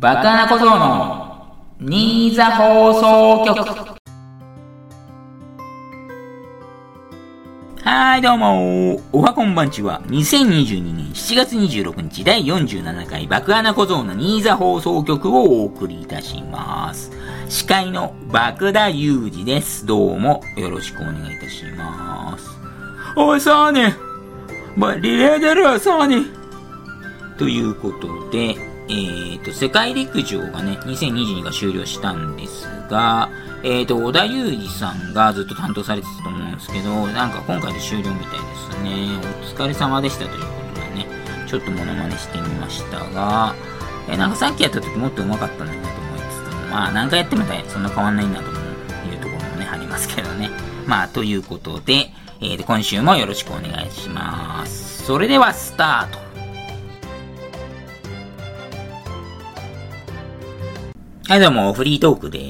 バカな小僧の新座放送局。はい、どうもおはこんばんちは、2022年7月26日第47回爆穴小僧の新座放送局をお送りいたします。司会の爆田裕二です。どうもよろしくお願いいたします。おい、サーネま、リレー出るよ、サーネということで、えーと、世界陸上がね、2022が終了したんですが、えーと、小田裕二さんがずっと担当されてたと思うんですけど、なんか今回で終了みたいですね。お疲れ様でしたということでね、ちょっとモノマネしてみましたが、えーなんかさっきやった時もっと上手かったのになと思いつつも、まあ何回やってもそんな変わんないんだというところもね、ありますけどね。まあ、ということで、えー、今週もよろしくお願いします。それでは、スタートはい、どうも、フリートークで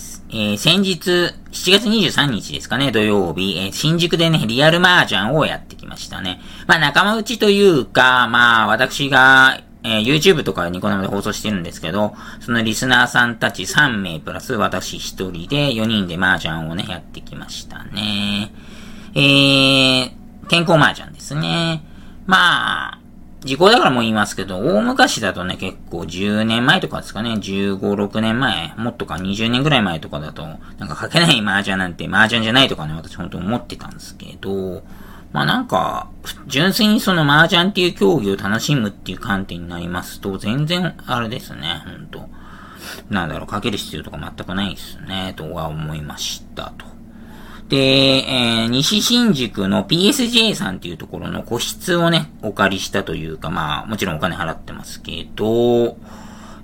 す。えー、先日、7月23日ですかね、土曜日、えー新宿でね、リアル麻雀をやってきましたね。まあ、仲間内というか、まあ、私が、えー YouTube とかニコ生で放送してるんですけど、そのリスナーさんたち3名プラス私1人で4人で麻雀をね、やってきましたね。えー、健康麻雀ですね。まあ、時効だからもう言いますけど、大昔だとね、結構10年前とかですかね、15、6年前、もっとか20年ぐらい前とかだと、なんか書けない麻雀なんて麻雀じゃないとかね、私本当思ってたんですけど、まあなんか、純粋にその麻雀っていう競技を楽しむっていう観点になりますと、全然、あれですね、本当。なんだろう、かける必要とか全くないですね、とは思いましたと。で、えー西新宿の PSJ さんっていうところの個室をね、お借りしたというか、まあ、もちろんお金払ってますけど、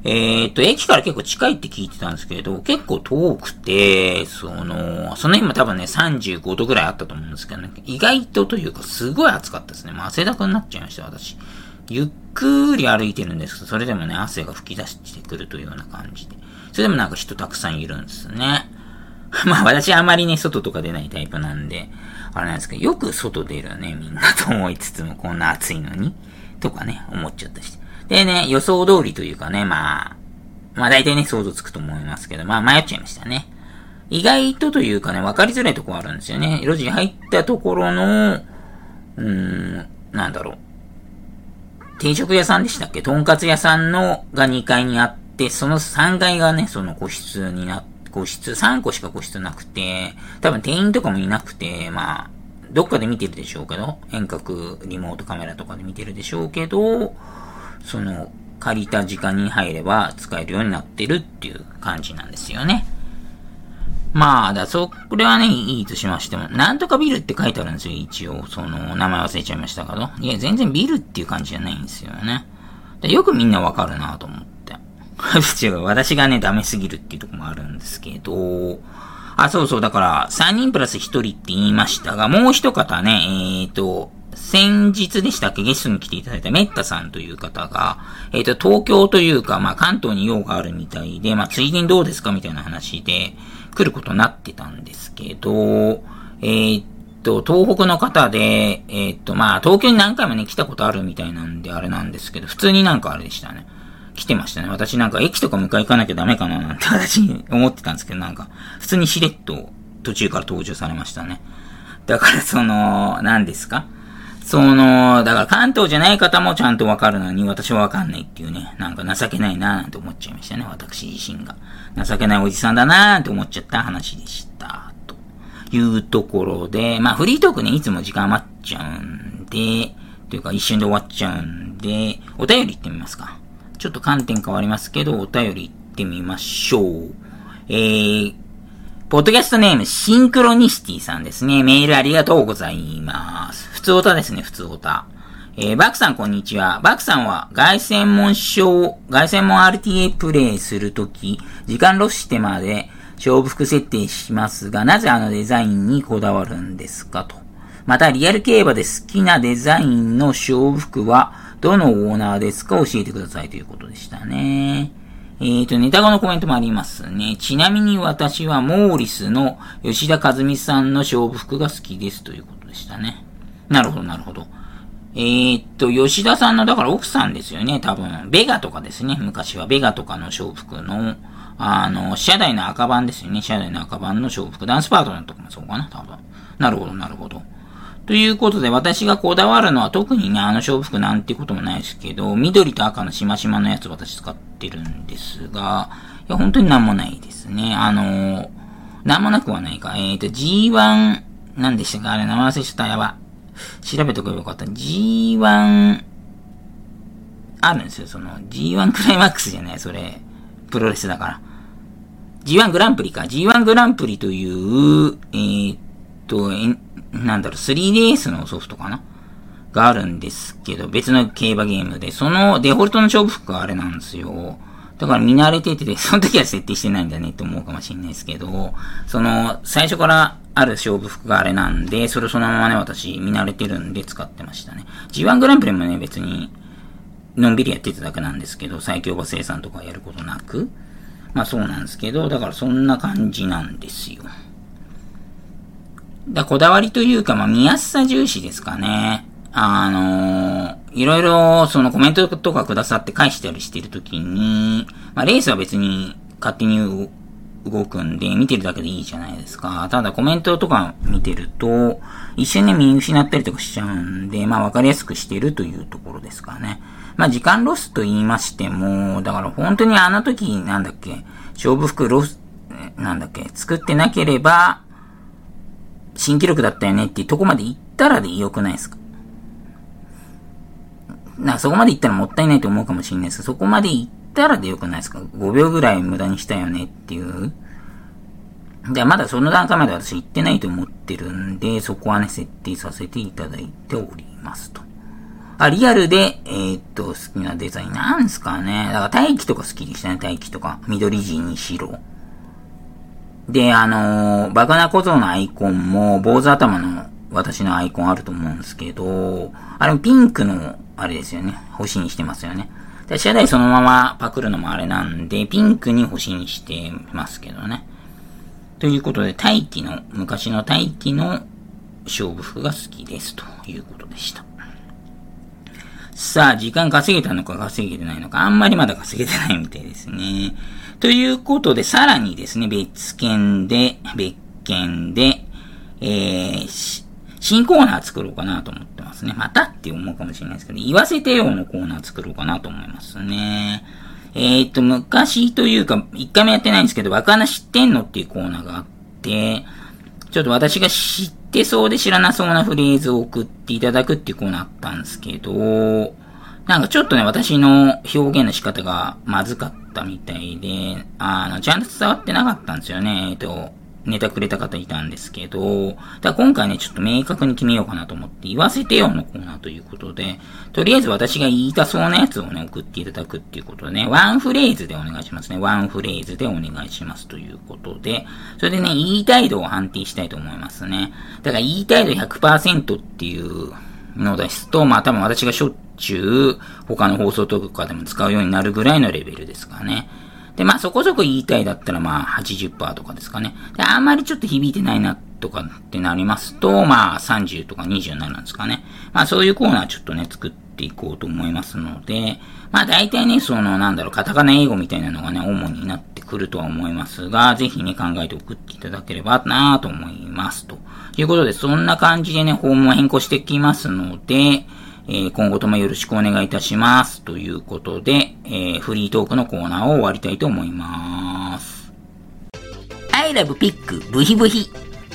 えっ、と、駅から結構近いって聞いてたんですけど、結構遠くて、その、その日も多分ね、35度ぐらいあったと思うんですけどね、意外とというか、すごい暑かったですね。もう汗だくになっちゃいました、私。ゆっくり歩いてるんですけど、それでもね、汗が吹き出してくるというような感じで。それでもなんか人たくさんいるんですね。まあ私あまりね、外とか出ないタイプなんで、あれなんですけど、よく外出るね、みんなと思いつつも、こんな暑いのに、とかね、思っちゃったし。でね、予想通りというかね、まあ、まあ大体ね、想像つくと思いますけど、まあ迷っちゃいましたね。意外とというかね、分かりづらいとこあるんですよね。路地に入ったところの、うーん、なんだろう。定食屋さんでしたっけ？とんかつ屋さんのが2階にあって、その3階がね、その個室になっ個室、3個しか個室なくて、多分店員とかもいなくて、まあ、どっかで見てるでしょうけど、遠隔リモートカメラとかで見てるでしょうけど、その、借りた時間に入れば使えるようになってるっていう感じなんですよね。まあ、だ、そこれはね、いいとしましても、なんとかビルって書いてあるんですよ、一応。その、名前忘れちゃいましたけど。いや、全然ビルっていう感じじゃないんですよね。でよくみんなわかるなと思って。違う、私がね、ダメすぎるっていうところもあるんですけど、あ、そうそう、だから、3人プラス1人って言いましたが、もう一方ね、えーと、先日でしたっけ？ゲストに来ていただいたメッタさんという方が、えーと、東京というか、まあ、関東に用があるみたいで、まあ、ついでにどうですかみたいな話で、来ることになってたんですけど、えーと、東北の方で、えーと、まあ、東京に何回もね、来たことあるみたいなんで、あれなんですけど、普通になんかあれでしたね。来てましたね。私なんか駅とか迎え行かなきゃダメかななんて 私思ってたんですけど、なんか、普通にしれっと途中から登場されましたね。だからその、何ですか？その、だから関東じゃない方もちゃんとわかるのに私はわかんないっていうね、なんか情けないなーなんて思っちゃいましたね、私自身が。情けないおじさんだなーって思っちゃった話でした。というところで、まあフリートークね、いつも時間余っちゃうんで、というか一瞬で終わっちゃうんで、お便り行ってみますか。ちょっと観点変わりますけど、お便り行ってみましょう。えー、ポッドキャストネーム、シンクロニシティさんですね。メールありがとうございます。普通オタですね、普通オタ。えー、バクさんこんにちは。バクさんは、外専門賞、外専門 RTA プレイするとき、時間ロスしてまで勝負服設定しますが、なぜあのデザインにこだわるんですかと。また、リアル競馬で好きなデザインの勝負服は、どのオーナーですか教えてくださいということでしたね。えーと、ネタ後のコメントもありますね。ちなみに私はモーリスの吉田和美さんの勝負服が好きですということでしたね。なるほど、なるほど。えー、っと、吉田さんの、だから奥さんですよね、多分。ベガとかですね、昔は。ベガとかの勝服の、あの、社内の赤版ですよね。社内の赤版の勝服。ダンスパートナーとかもそうかな、多分。なるほど、なるほど。ということで、私がこだわるのは特にね、あの勝負服なんてこともないですけど、緑と赤のしましまのやつ私使ってるんですが、いや、本当になんもないですね。あの、なんもなくはないか。えっ、ー、と、G1、なんでしたか？あれ、名前忘れちゃった。やば。調べとけばよかった。G1、あるんですよ。その、G1 クライマックスじゃない、それ。プロレスだから。G1 グランプリか。G1 グランプリという、えー、と、なんだろう、3DS のソフトかな？があるんですけど、別の競馬ゲームで、そのデフォルトの勝負服があれなんですよ。だから見慣れてて、その時は設定してないんだねって思うかもしれないですけど、その、最初からある勝負服があれなんで、それそのままね、私見慣れてるんで使ってましたね。G1 グランプリもね、別に、のんびりやってただけなんですけど、最強馬生産とかやることなく、まあそうなんですけど、だからそんな感じなんですよ。だこだわりというか、まあ見やすさ重視ですかね。あのー、いろいろ、そのコメントとかくださって返したりしてるときに、まあレースは別に勝手に動くんで、見てるだけでいいじゃないですか。ただコメントとか見てると、一瞬ね見失ったりとかしちゃうんで、まあわかりやすくしてるというところですかね。まあ時間ロスと言いましても、だから本当にあの時、なんだっけ、勝負服ロス、なんだっけ、作ってなければ、新記録だったよねっていうとこまで行ったらで良くないですか？なそこまで行ったらもったいないと思うかもしれないですけど、そこまで行ったらで良くないですか ?5 秒ぐらい無駄にしたよねっていう。じゃあまだその段階まで私行ってないと思ってるんで、そこはね、設定させていただいておりますと。あ、リアルで、えー、っと、好きなデザインなんすかね。だから大気とか好きでしたね、大気とか。緑地に白。で、あの、バカな小僧のアイコンも、坊主頭の私のアイコンあると思うんですけど、あれもピンクの、あれですよね。星にしてますよね。で、シャダイそのままパクるのもあれなんで、ピンクに星にしてますけどね。ということで、大気の、昔の大気の勝負服が好きですということでした。さあ、時間稼げたのか稼げてないのか、あんまりまだ稼げてないみたいですね。ということで、さらにですね、別件で、別件で、えー、新コーナー作ろうかなと思ってますね。またって思うかもしれないですけど、言わせてよのコーナー作ろうかなと思いますね。えっ、と、昔というか、一回もやってないんですけど、若菜知ってんのっていうコーナーがあって、ちょっと私が知ってそうで知らなそうなフレーズを送っていただくっていうコーナーあったんですけど、なんかちょっとね、私の表現の仕方がまずかったみたいで、あの、ちゃんと伝わってなかったんですよね。えっと、ネタくれた方いたんですけど、だ今回ね、ちょっと明確に決めようかなと思って、言わせてよのコーナーということで、とりあえず私が言いたそうなやつをね、送っていただくっていうことでね、ワンフレーズでお願いしますね。ワンフレーズでお願いしますということで、それでね、言いたい度を判定したいと思いますね。だから言いたい度100%っていうのですと、まあ多分私がしょっちゅう他の放送とかでも使うようになるぐらいのレベルですかね。で、まあそこそこ言いたいだったらまあ80%とかですかね。で、あんまりちょっと響いてないなとかってなりますと、まあ30とか27なんですかね。まあそういうコーナーちょっとね、作っていこうと思いますので、まあ大体ね、そのなんだろう、カタカナ英語みたいなのがね、主になってくるとは思いますが、ぜひね、考えて送っていただければなと思います。ということで、そんな感じでね、フォームを変更してきますので、えー、今後ともよろしくお願いいたします。ということで、えー、フリートークのコーナーを終わりたいと思います。I love pig ブヒブヒ。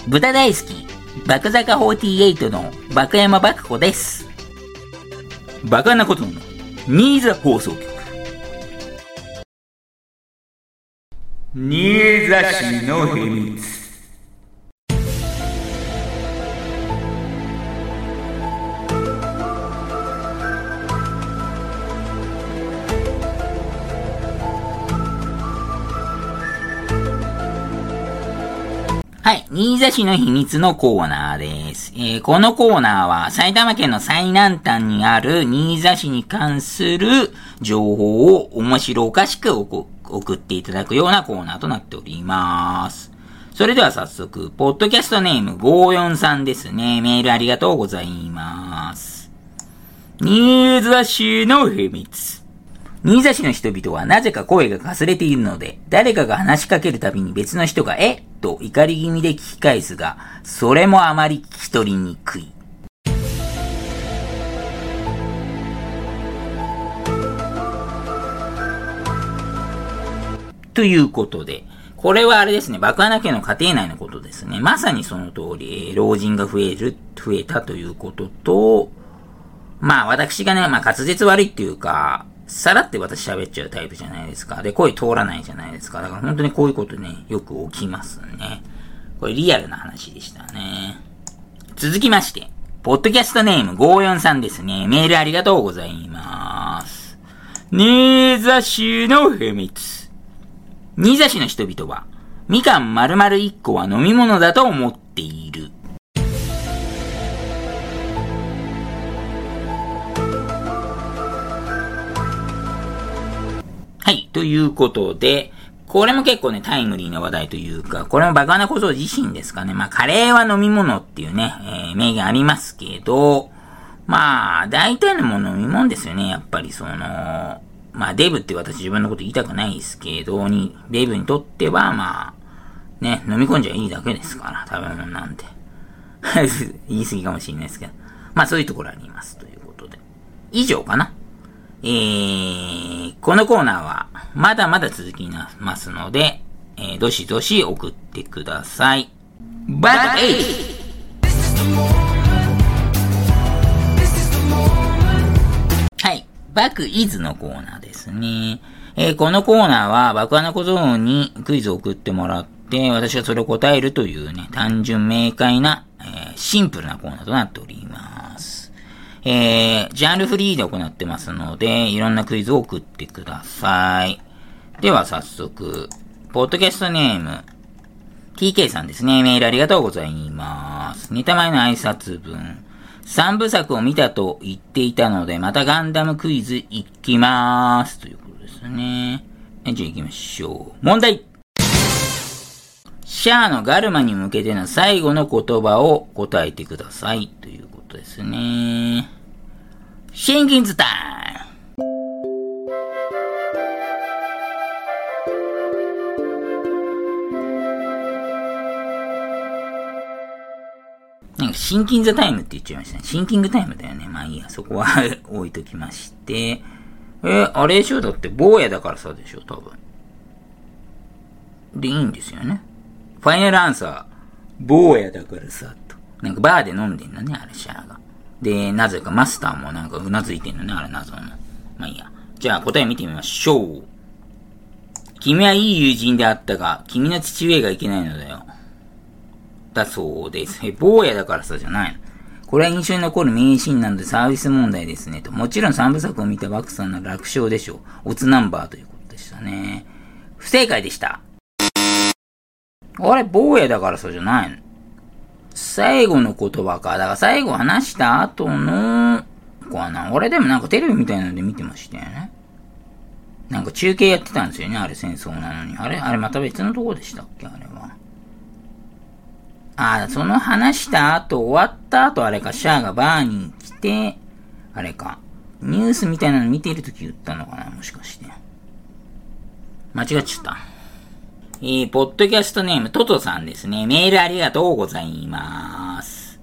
豚大好き。バカ坂48のバカ山ク子です。バカなことのニーザ放送局。新座市の秘密。はい。新座市の秘密のコーナーです。えー、このコーナーは埼玉県の最南端にある新座市に関する情報を面白おかしく送っていただくようなコーナーとなっております。それでは早速、ポッドキャストネーム543ですね。メールありがとうございます。新座市の秘密。新座市の人々はなぜか声がかすれているので、誰かが話しかけるたびに別の人が、え？と怒り気味で聞き返すが、それもあまり聞き取りにくい。ということで、これはあれですね、爆穴家の家庭内のことですね。まさにその通り、老人が増える、増えたということと、まあ私がね、まあ滑舌悪いっていうか、さらって私喋っちゃうタイプじゃないですか。で、声通らないじゃないですか。だから本当にこういうことね、よく起きますね。これリアルな話でしたね。続きまして、ポッドキャストネーム54さんですね。メールありがとうございます。新座市の秘密。新座市の人々は、みかん丸々1個は飲み物だと思っている。はい。ということで、これも結構ね、タイムリーな話題というか、これもバカな小僧自身ですかね。まあ、カレーは飲み物っていうね、えー、名言ありますけど、まあ、大体のも飲み物ですよね。やっぱりその、まあ、デブって私自分のこと言いたくないですけど、に、デブにとっては、まあ、ね、飲み込んじゃいいだけですから、食べ物なんて。言い過ぎかもしれないですけど。まあ、そういうところあります。ということで。以上かな。えー、このコーナーは、まだまだ続きますので、えー、どしどし送ってください。バック8バクイズのコーナーですね。えー、このコーナーは爆穴小僧にクイズを送ってもらって、私がそれを答えるというね、単純明快な、えー、シンプルなコーナーとなっております。えー、ジャンルフリーで行ってますので、いろんなクイズを送ってください。では早速、ポッドキャストネーム、TK さんですね。メールありがとうございます。ネタ前の挨拶文。三部作を見たと言っていたので、またガンダムクイズいきまーす。ということですね。じゃあ行きましょう。問題シャアのガルマに向けての最後の言葉を答えてください。ということですね。シンキンズタイムなんかシンキングタイムって言っちゃいましたね。シンキングタイムだよね。まあいいや、そこは 置いときまして。えあれでしょ？だって坊やだからさでしょ？多分。で、いいんですよね。ファイナルアンサー、坊やだからさ、と。なんかバーで飲んでんのね、あれ、シャアが。で、なぜかマスターもなんかうなずいてんのね、あれ謎の。まあいいや。じゃあ答え見てみましょう。君はいい友人であったが、君の父上がいけないのだよ。だそうです。え、坊やだからさじゃないの。これは印象に残る名シーンなのでサービス問題ですね。と。もちろん三部作を見たバクさんの楽勝でしょう。オツナンバーということでしたね。不正解でした。あれ、坊やだからさじゃないの。最後の言葉か。だから最後話した後の、かな。俺でもなんかテレビみたいなので見てましたよね。なんか中継やってたんですよね。あれ戦争なのに。あれあれまた別のとこでしたっけあれは。あ、その話した後、終わった後、あれか、シャアがバーに来て、あれか、ニュースみたいなの見てるとき言ったのかな、もしかして。間違っちゃった。えー、ポッドキャストネーム、トトさんですね。メールありがとうございます。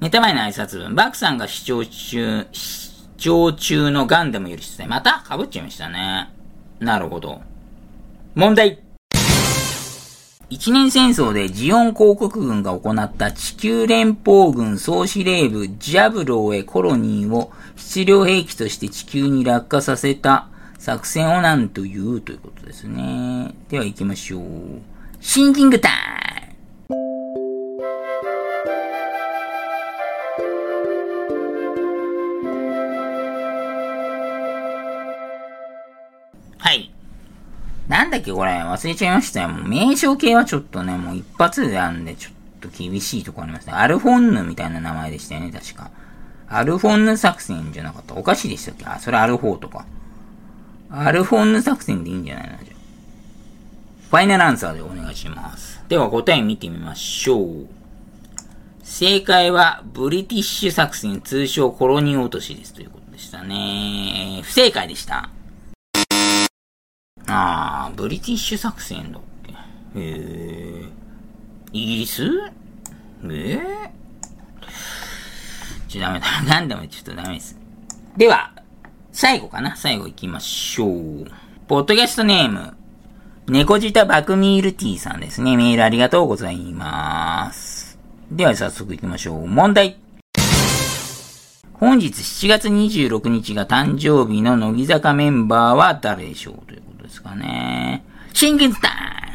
ネタ前の挨拶文、バクさんが視聴中、視聴中のガンダムより出題。また被っちゃいましたね。なるほど。問題一年戦争でジオン広告軍が行った地球連邦軍総司令部ジャブローへコロニーを質量兵器として地球に落下させた作戦を何というということですね。では行きましょう。シンキングタイムはい。なんだっけこれ、忘れちゃいましたよ。もう名称系はちょっとね、もう一発であんで、ちょっと厳しいとこありますね。アルフォンヌみたいな名前でしたよね、確か。アルフォンヌ作戦じゃなかった。おかしいでしたっけ？あ、それアルフォーとか。アルフォンヌ作戦でいいんじゃないの？じゃファイナルアンサーでお願いします。では答え見てみましょう。正解は、ブリティッシュ作戦、通称コロニー落としですということでしたね。不正解でした。あー、ブリティッシュ作戦だっけ？えー、イギリス？えー、ちょ、ダメだ。ガンダムちょっとダメです。では、最後かな？最後行きましょう。ポッドキャストネーム、猫舌バクミールティーさんですね。メールありがとうございます。では早速行きましょう。問題。本日7月26日が誕生日の乃木坂メンバーは誰でしょう？ということですかね。シンキンズタイム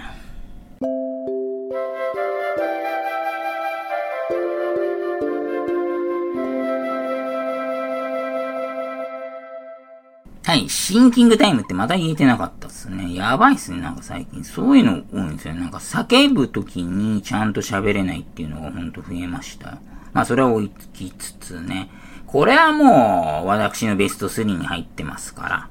はい、シンキングタイムってまた言えてなかったっすね。やばいっすね、なんか最近。そういうの多いんですよ。なんか叫ぶ時にちゃんと喋れないっていうのがほんと増えました。まあそれは追いつきつつね。これはもう、私のベスト3に入ってますから。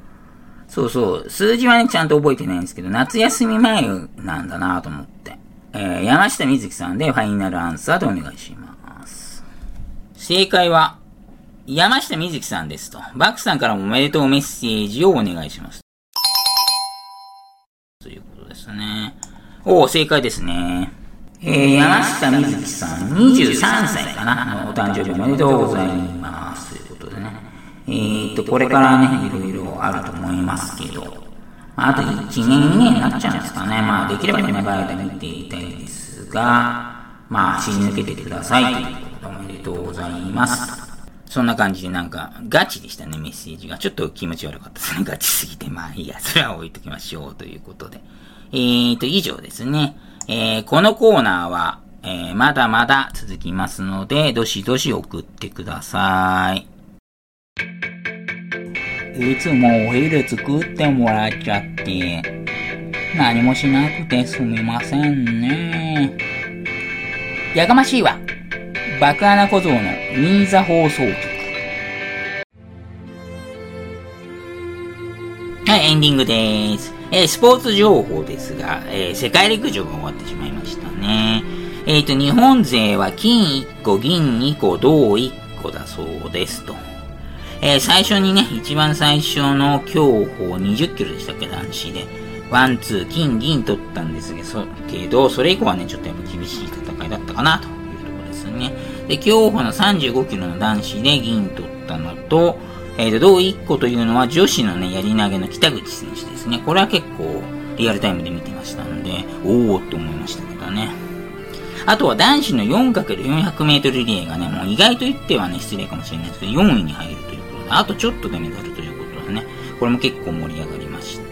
そうそう、数字はね、ちゃんと覚えてないんですけど、夏休み前なんだなと思って。えー、山下美月さんでファイナルアンサーでお願いします。正解は、山下美月さんですと。バックさんからもおめでとうメッセージをお願いします。ということですね。おお、正解ですね。えー、山下美月さん、23歳かな。お誕生日おめでとうございます。ということでね。えー、っと、これからね、いろいろあると思いますけど、あと1年、2年になっちゃうんですかね。まあ、できれば長い間見ていたいですが、まあ、死に抜けてくださいということでおめでとうございます。そんな感じでなんか、ガチでしたね、メッセージが。ちょっと気持ち悪かったですね。ガチすぎて。まあいいや、それは置いときましょう、ということで。えーと、以上ですね。えー、このコーナーは、えー、まだまだ続きますので、どしどし送ってください。いつもお昼作ってもらっちゃって、何もしなくてすみませんね。やかましいわ。爆穴小僧の新座放送局。はい、エンディングです。えー、スポーツ情報ですが、えー、世界陸上が終わってしまいましたね。えっ、ー、と、日本勢は金1個、銀2個、銅1個だそうですと。えー、最初にね、一番最初の競歩20キロでしたっけ、男子で。ワン、ツー、金、銀取ったんですけど、それ以降はね、ちょっとやっぱ厳しい戦いだったかなと。ね。で、競歩の35キロの男子で銀取ったのと、えっ、ー、と、同1個というのは女子のね、やり投げの北口選手ですね。これは結構リアルタイムで見てましたんで、おーって思いましたけどね。あとは男子の 4×400 メートルリレーがね、もう意外と言ってはね、失礼かもしれないですけど、4位に入るということで、あとちょっとでメダルということでね、これも結構盛り上がりました。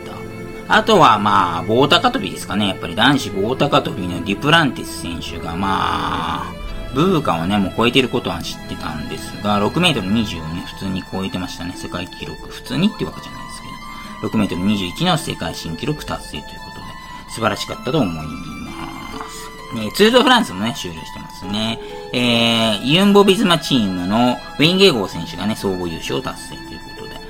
あとはまあ、棒高跳びですかね。やっぱり男子棒高跳びのデュプランティス選手がまあ、ブーカをね、もう超えてることは知ってたんですが、6メートル20をね、普通に超えてましたね、世界記録。普通にってわけじゃないですけど、6メートル21の世界新記録達成ということで、素晴らしかったと思います。ね、ツール・ド・フランスもね、終了してますね。えー、ユンボ・ビズマチームのウィンゲーゴー選手がね、総合優勝達成ということで、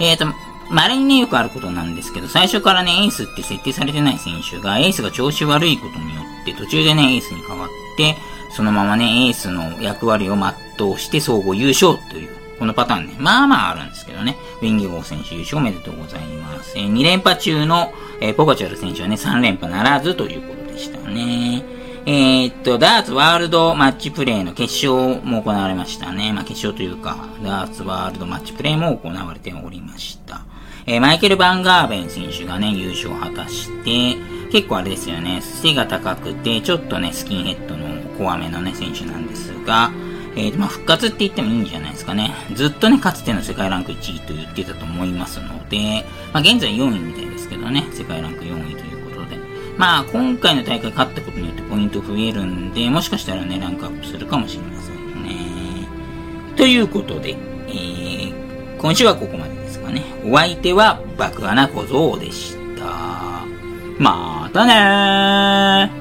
えーと、稀にね、よくあることなんですけど、最初からね、エースって設定されてない選手が、エースが調子悪いことによって、途中でね、エースに変わって、そのままね、エースの役割を全うして総合優勝という、このパターンね、まあまああるんですけどね、ウィンギゴー選手優勝おめでとうございます。えー、2連覇中の、えー、ポカチャル選手はね、3連覇ならずということでしたね。えー、っと、ダーツワールドマッチプレイの決勝も行われましたね。まあ決勝というか、ダーツワールドマッチプレイも行われておりました。えー、マイケル・バンガーベン選手がね、優勝を果たして、結構あれですよね、背が高くて、ちょっとね、スキンヘッドの怖めのね、選手なんですが、えー、まあ、復活って言ってもいいんじゃないですかね。ずっとね、かつての世界ランク1位と言ってたと思いますので、まあ、現在4位みたいですけどね、世界ランク4位ということで。まあ、今回の大会勝ったことによってポイント増えるんで、もしかしたらね、ランクアップするかもしれませんね。ということで、えー、今週はここまでですかね。お相手は爆穴小僧でした。またねー